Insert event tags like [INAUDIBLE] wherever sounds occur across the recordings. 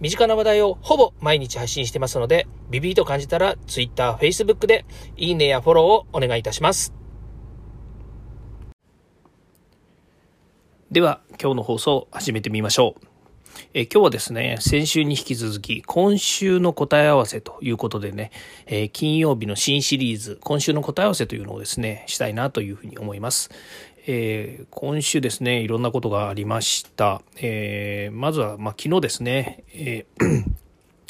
身近な話題をほぼ毎日配信してますので、ビビーと感じたら Twitter、Facebook でいいねやフォローをお願いいたします。では、今日の放送を始めてみましょう。え今日はですね、先週に引き続き、今週の答え合わせということでね、えー、金曜日の新シリーズ、今週の答え合わせというのをですね、したいなというふうに思います。えー、今週ですね、いろんなことがありました。えー、まずは、まあ、昨日ですね、えー [CLEARS THROAT]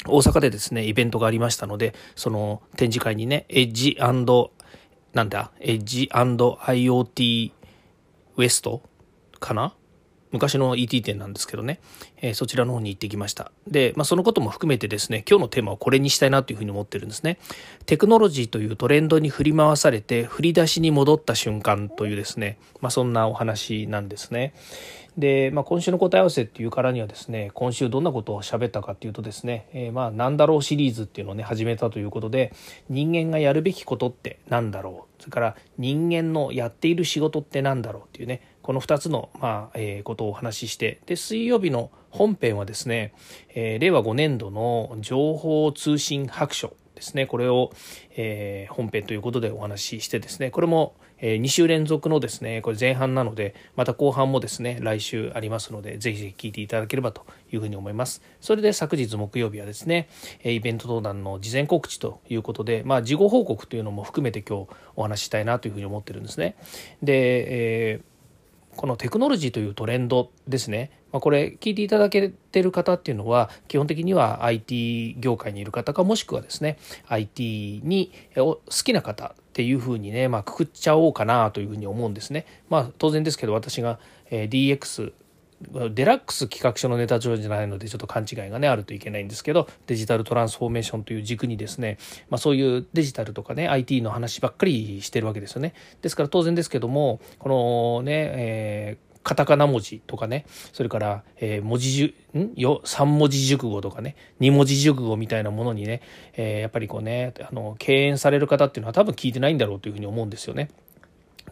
大阪でですね、イベントがありましたので、その展示会にね、エッジなんだ、エッジ &IoT ウエストかな昔の ET 店なんですけどね、えー、そちらの方に行ってきました。で、まあ、そのことも含めてですね、今日のテーマはこれにしたいなというふうに思ってるんですね。テクノロジーというトレンドに振り回されて、振り出しに戻った瞬間というですね、まあ、そんなお話なんですね。で、まあ、今週の答え合わせっていうからにはですね今週どんなことを喋ったかっていうとですね「えー、まあなんだろう」シリーズっていうのをね始めたということで人間がやるべきことって何だろうそれから人間のやっている仕事って何だろうっていうねこの2つの、まあえー、ことをお話ししてで水曜日の本編はですね、えー、令和5年度の情報通信白書ですね。これを、えー、本編ということでお話ししてですねこれも、えー、2週連続のですねこれ前半なのでまた後半もですね来週ありますのでぜひぜひ聞いていただければというふうに思います。それで昨日木曜日はですねイベント登壇の事前告知ということでまあ事後報告というのも含めて今日お話ししたいなというふうに思ってるんですね。で、えーこのテクノロジーというトレンドですね、まあ、これ聞いていただけてる方っていうのは基本的には IT 業界にいる方かもしくはですね IT に好きな方っていうふうにね、まあ、くくっちゃおうかなというふうに思うんですね。まあ当然ですけど私が DX デラックス企画書のネタ帳じゃないのでちょっと勘違いがねあるといけないんですけどデジタルトランスフォーメーションという軸にですね、まあ、そういうデジタルとかね IT の話ばっかりしてるわけですよね。ですから当然ですけどもこのね、えーカタカナ文字とかね、それから、えー、文字じゅ、ん？よ、三文字熟語とかね、二文字熟語みたいなものにね、えー、やっぱりこうね、あの、敬遠される方っていうのは多分聞いてないんだろうというふうに思うんですよね。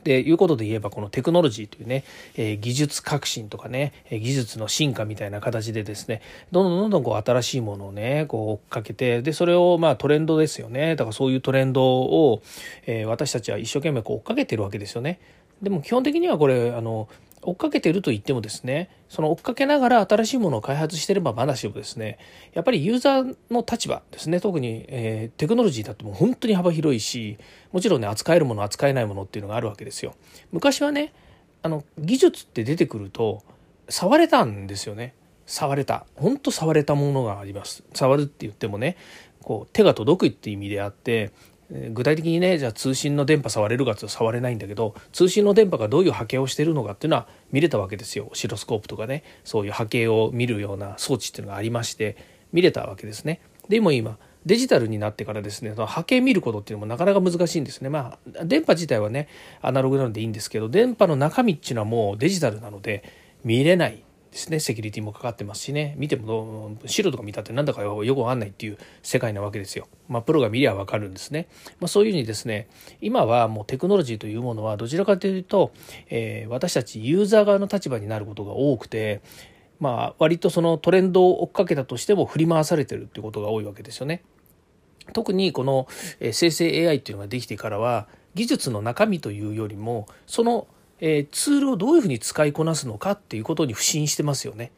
でいうことで言えばこのテクノロジーというね、えー、技術革新とかね技術の進化みたいな形でですねどんどんどんどんこう新しいものをねこう追っかけてでそれをまあトレンドですよねだからそういうトレンドを、えー、私たちは一生懸命こう追っかけてるわけですよね。でも基本的にはこれあの追っかけてると言ってもですねその追っかけながら新しいものを開発してればまだしもですね。やっぱりユーザーの立場ですね特に、えー、テクノロジーだってもう本当に幅広いしもちろんね扱えるもの扱えないものっていうのがあるわけですよ。昔はねあの技術って出てくると触れたんですよね。触れた。本当触れたものがあります。触るって言ってもねこう手が届くって意味であって具体的にねじゃあ通信の電波触れるかって触れないんだけど通信の電波がどういう波形をしてるのかっていうのは見れたわけですよ。オシロスコープとかね。そういう波形を見るような装置っていうのがありまして見れたわけですね。でも今デジタルになってからですね波形見ることっていうのもなかなか難しいんですね。まあ電波自体はねアナログなのでいいんですけど電波の中身っていうのはもうデジタルなので見れない。ですねセキュリティもかかってますしね見ても白とか見たってなんだかよくわかんないっていう世界なわけですよ。まあ、プロが見りゃわかるんですね。まあ、そういうふうにですね今はもうテクノロジーというものはどちらかというと、えー、私たちユーザー側の立場になることが多くてまあ割とそのトレンドを追っかけたとしても振り回されてるっていうことが多いわけですよね。特にこの生成 AI っていうのができてからは技術の中身というよりもそのえー、ツールをどういうふうに使いこなすのかっていうことに不信してますよね。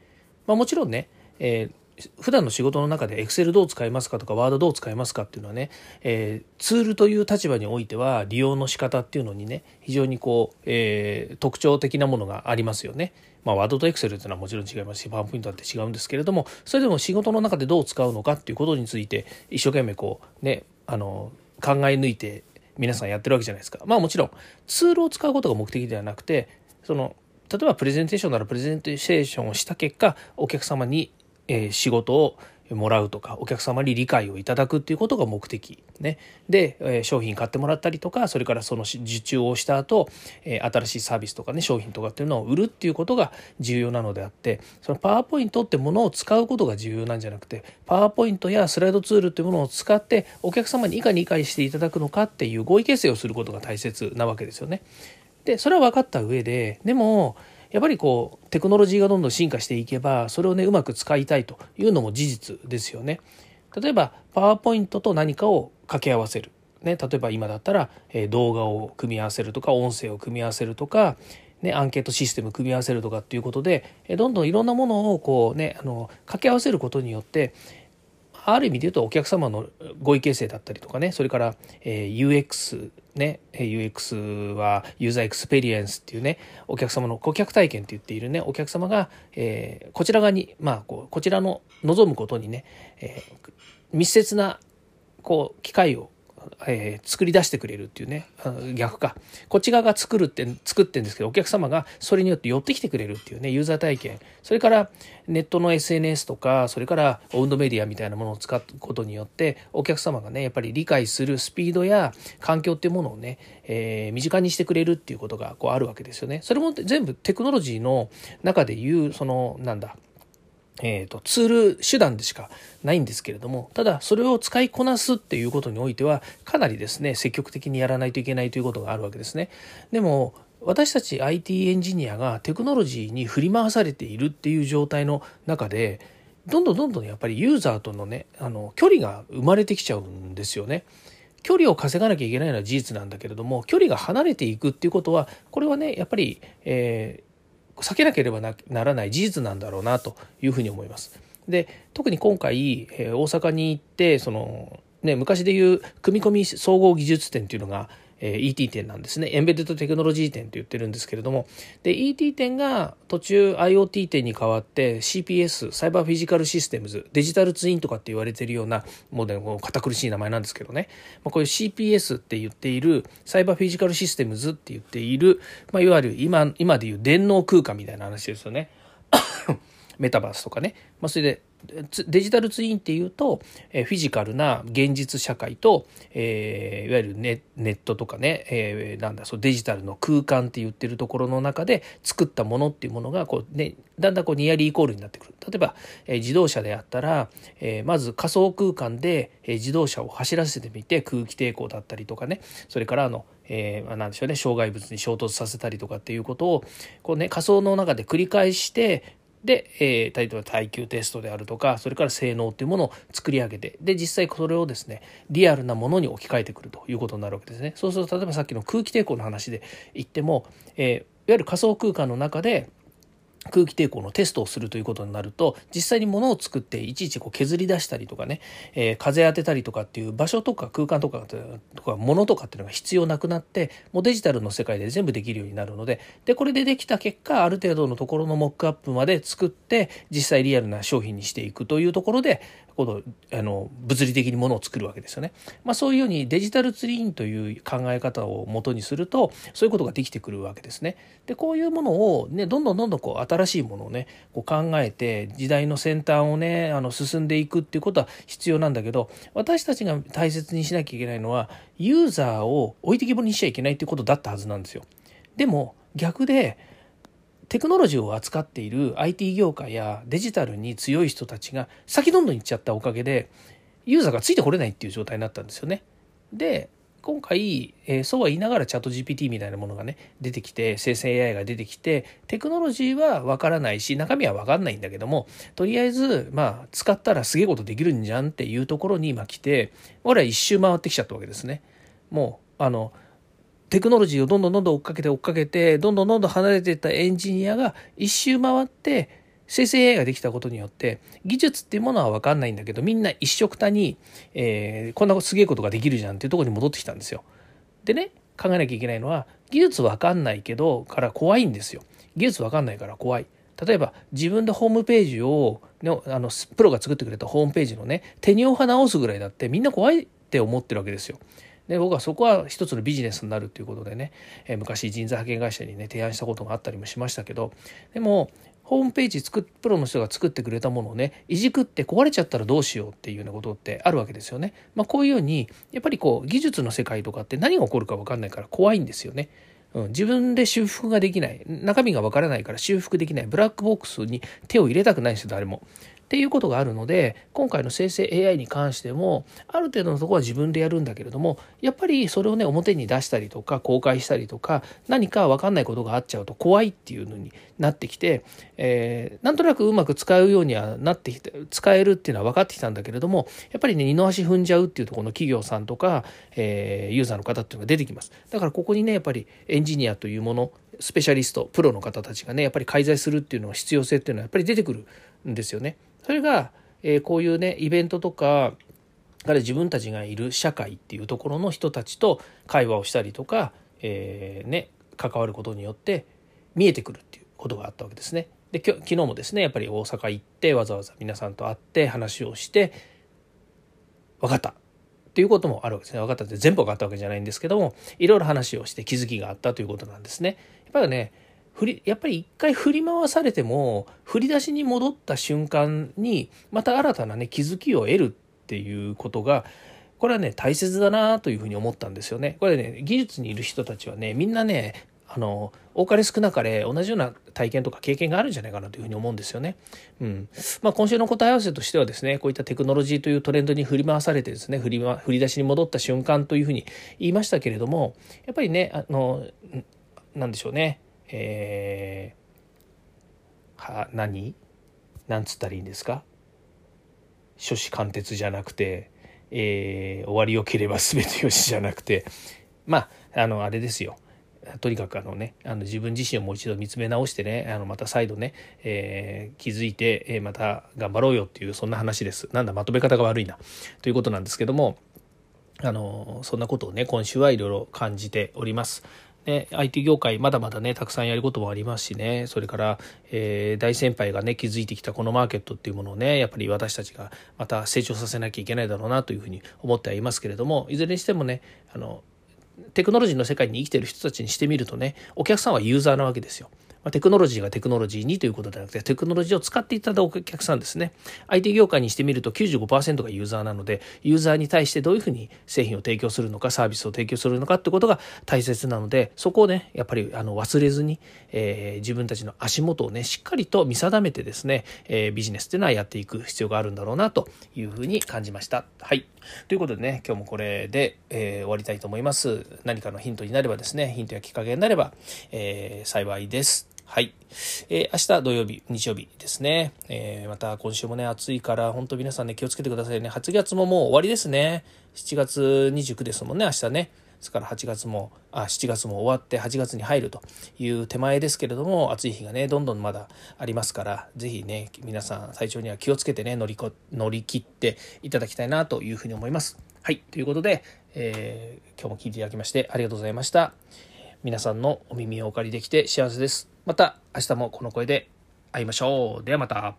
まあ、もちろんね、えー、普段の仕事の中で Excel どう使いますかとか Word どう使いますかっていうのはね、えー、ツールという立場においては利用の仕方っていうのにね非常にこう、えー、特徴的なものがありますよね。まあ、ワードとエクセルっていうのはもちろん違いますし、パワーポイントだって違うんですけれども、それでも仕事の中でどう使うのかっていうことについて、一生懸命こう、ね、あの、考え抜いて皆さんやってるわけじゃないですか。まあもちろんツールを使うことが目的ではなくてその例えばプレゼンテーションならプレゼンテーションをした結果お客様に、えー、仕事をもらうとかお客様に理解をいただくっていうことが目的、ね、で、え商品買ってもらったりとかそれからその受注をした後、え新しいサービスとかね商品とかっていうのを売るっていうことが重要なのであってそのパワーポイントってものを使うことが重要なんじゃなくてパワーポイントやスライドツールっていうものを使ってお客様にいかに理解していただくのかっていう合意形成をすることが大切なわけですよね。でそれは分かった上ででもやっぱりこうテクノロジーがどんどん進化していけばそれをねうまく使いたいというのも事実ですよね。例えばパワーポイントと何かを掛け合わせる。ね、例えば今だったら、え動画を組み合わせるとか音声を組み合わせるとか、ね、アンケートシステム組み合わせるとかっていうことで、えどんどんいろんなものをこうねあの掛け合わせることによってある意味で言うとお客様の合意形成だったりとかね。それから、え UX ね。UX は User Experience っていうね。お客様の顧客体験って言っているね。お客様が、えこちら側にまあこうこちらの望むことにね、え密接なこう機会をえー、作り出してくれるっていうね逆かこっち側が作るって作ってるんですけどお客様がそれによって寄ってきてくれるっていうねユーザー体験それからネットの SNS とかそれからオウンドメディアみたいなものを使うことによってお客様がねやっぱり理解するスピードや環境っていうものをね、えー、身近にしてくれるっていうことがこうあるわけですよね。それも全部テクノロジーの中でいうそのなんだえーと、ツール手段でしかないんですけれどもただそれを使いこなすっていうことにおいてはかなりですね積極的にやらないといけないということがあるわけですね。でも私たち IT エンジニアがテクノロジーに振り回されているっていう状態の中でどんどんどんどんやっぱりユーザーとのねあの距離が生まれてきちゃうんですよね。距離を稼がなきゃいけないのは事実なんだけれども距離が離れていくっていうことはこれはねやっぱり、えー避けなければならない事実なんだろうなというふうに思います。で特に今回、えー、大阪に行ってその、ね、昔でいう組み込み総合技術展っていうのがえ ET 店なんですね。エンベデッドテクノロジー店と言ってるんですけれども、で、ET 店が途中 IoT 店に変わって CPS、サイバーフィジカルシステムズ、デジタルツインとかって言われてるような、もうね、堅苦しい名前なんですけどね、まあ、こういう CPS って言っている、サイバーフィジカルシステムズって言っている、まあ、いわゆる今、今でいう電脳空間みたいな話ですよね。メタバースとかね。まあ、それで、デジタルツインっていうと、えフィジカルな現実社会と、えー、いわゆるネネットとかね、えー、なんだそうデジタルの空間って言ってるところの中で作ったものっていうものがこう、ね、だんだんこうニアリーイコールになってくる。例えば、えー、自動車であったら、えまず仮想空間で、え自動車を走らせてみて空気抵抗だったりとかね。それからあのえー、なんでしょうね。障害物に衝突させたりとかっていうことをこう、ね、仮想の中で繰り返してで、えー、例えば耐久テストであるとかそれから性能っていうものを作り上げてで実際それをですねリアルなものに置き換えてくるということになるわけですね。そうすると例えばさっきの空気抵抗の話で言っても、えー、いわゆる仮想空間の中で空気抵抗のテストをするということになると実際に物を作っていちいちこう削り出したりとかね、えー、風当てたりとかっていう場所とか空間とかとか物とかっていうのが必要なくなってもうデジタルの世界で全部できるようになるのででこれでできた結果ある程度のところのモックアップまで作って実際リアルな商品にしていくというところでこのあの物理的にものを作るわけですよね。まあ、そういうようにデジタルツインという考え方をもとにするとそういうことができてくるわけですね。でこういうものを、ね、どんどんどんどんこう新しいものをねこう考えて時代の先端をねあの進んでいくっていうことは必要なんだけど私たちが大切にしなきゃいけないのはユーザーを置いてきぼりにしちゃいけないっていうことだったはずなんですよ。でも逆でテクノロジーを扱っている IT 業界やデジタルに強い人たちが先どんどん行っちゃったおかげでユーザーがついてこれないっていう状態になったんですよね。で今回、えー、そうは言いながらチャット GPT みたいなものがね出てきて生成 AI が出てきてテクノロジーはわからないし中身はわかんないんだけどもとりあえずまあ使ったらすげえことできるんじゃんっていうところに今来て俺は一周回ってきちゃったわけですね。もうあのテクノロジーをどんどんどんどん追っかけて追っかけてどんどんどんどん離れていったエンジニアが一周回って生成 AI ができたことによって技術っていうものは分かんないんだけどみんな一緒くたに、えー、こんなすげえことができるじゃんっていうとこに戻ってきたんですよ。でね考えなきゃいけないのは技術分かんないけどから怖いんですよ。技術分かんないから怖い。例えば自分でホームページを、ね、あのプロが作ってくれたホームページのね手にお花直すぐらいだってみんな怖いって思ってるわけですよ。で僕はそこは一つのビジネスになるっていうことでね、え、昔人材派遣会社にね提案したことがあったりもしましたけどでもホームページ作っプロの人が作ってくれたものをねいじくって壊れちゃったらどうしようっていうようなことってあるわけですよね。まあ、こういうようにやっぱりこう技術の世界とかって何が起こるか分かんないから怖いんですよね。うん、自分で修復ができない中身がわからないから修復できないブラックボックスに手を入れたくないんですよ誰も。っていうことがあるので今回の生成 AI に関してもある程度のところは自分でやるんだけれどもやっぱりそれをね表に出したりとか公開したりとか何か分かんないことがあっちゃうと怖いっていうのになってきて、えー、なんとなくうまく使うようにはなってきて使えるっていうのは分かってきたんだけれどもやっぱりね二の足踏んじゃうっていうところの企業さんとか、えー、ユーザーの方っていうのが出てきますだからここにねやっぱりエンジニアというものスペシャリストプロの方たちがねやっぱり介在するっていうのは必要性っていうのはやっぱり出てくるんですよね。それが、えー、こういうねイベントとかから自分たちがいる社会っていうところの人たちと会話をしたりとか、えー、ね、関わることによって見えてくるっていうことがあったわけですね。で昨日もですねやっぱり大阪行ってわざわざ皆さんと会って話をして分かったっていうこともあるわけですね分かったって全部分かったわけじゃないんですけどもいろいろ話をして気づきがあったということなんですね。やっぱりね振りやっぱり一回振り回されても振り出しに戻った瞬間にまた新たなね気づきを得るっていうことがこれはね大切だなというふうに思ったんですよね。これね技術にいる人たちはねみんなねあの多かれ少なかれ同じような体験とか経験があるんじゃないかなというふうに思うんですよね。うんまあ、今週の答え合わせとしてはですねこういったテクノロジーというトレンドに振り回されてですね振り,、ま、振り出しに戻った瞬間というふうに言いましたけれどもやっぱりねあのなんでしょうねえー、は何？なんつったらいいんですか？初子貫徹じゃなくて、えー、終わりよければ全てよしじゃなくて。まああのあれですよ。とにかくあのねあの自分自身をもう一度見つめ直してねあのまた再度ね、えー、気づいて、えー、また頑張ろうよっていうそんな話です。なんだまとめ方が悪いな。ということなんですけどもあのそんなことをね今週はいろいろ感じております。ね、IT 業界まだまだねたくさんやることもありますしねそれから、えー、大先輩がね築いてきたこのマーケットっていうものをねやっぱり私たちがまた成長させなきゃいけないだろうなというふうに思ってはいますけれどもいずれにしてもねあのテクノロジーの世界に生きてる人たちにしてみるとねお客さんはユーザーなわけですよ。ま、テクノロジーがテクノロジーにということではなくて、テクノロジーを使っていただくお客さんですね。IT 業界にしてみると95%がユーザーなので、ユーザーに対してどういうふうに製品を提供するのか、サービスを提供するのかってことが大切なので、そこをね、やっぱりあの忘れずに、えー、自分たちの足元をね、しっかりと見定めてですね、えー、ビジネスっていうのはやっていく必要があるんだろうなというふうに感じました。はい。ということでね、今日もこれで、えー、終わりたいと思います。何かのヒントになればですね、ヒントやきっかけになれば、えー、幸いです。はい。えー、明日土曜日、日曜日ですね。えー、また今週もね、暑いから、本当皆さんね、気をつけてくださいね。8月ももう終わりですね。7月29ですもんね、明日ね。ですから8月も、あ、7月も終わって8月に入るという手前ですけれども、暑い日がね、どんどんまだありますから、ぜひね、皆さん、体調には気をつけてね、乗りこ乗り切っていただきたいなというふうに思います。はい。ということで、えー、今日も聞いていただきましてありがとうございました。皆さんのお耳をお借りできて幸せです。また明日もこの声で会いましょう。ではまた。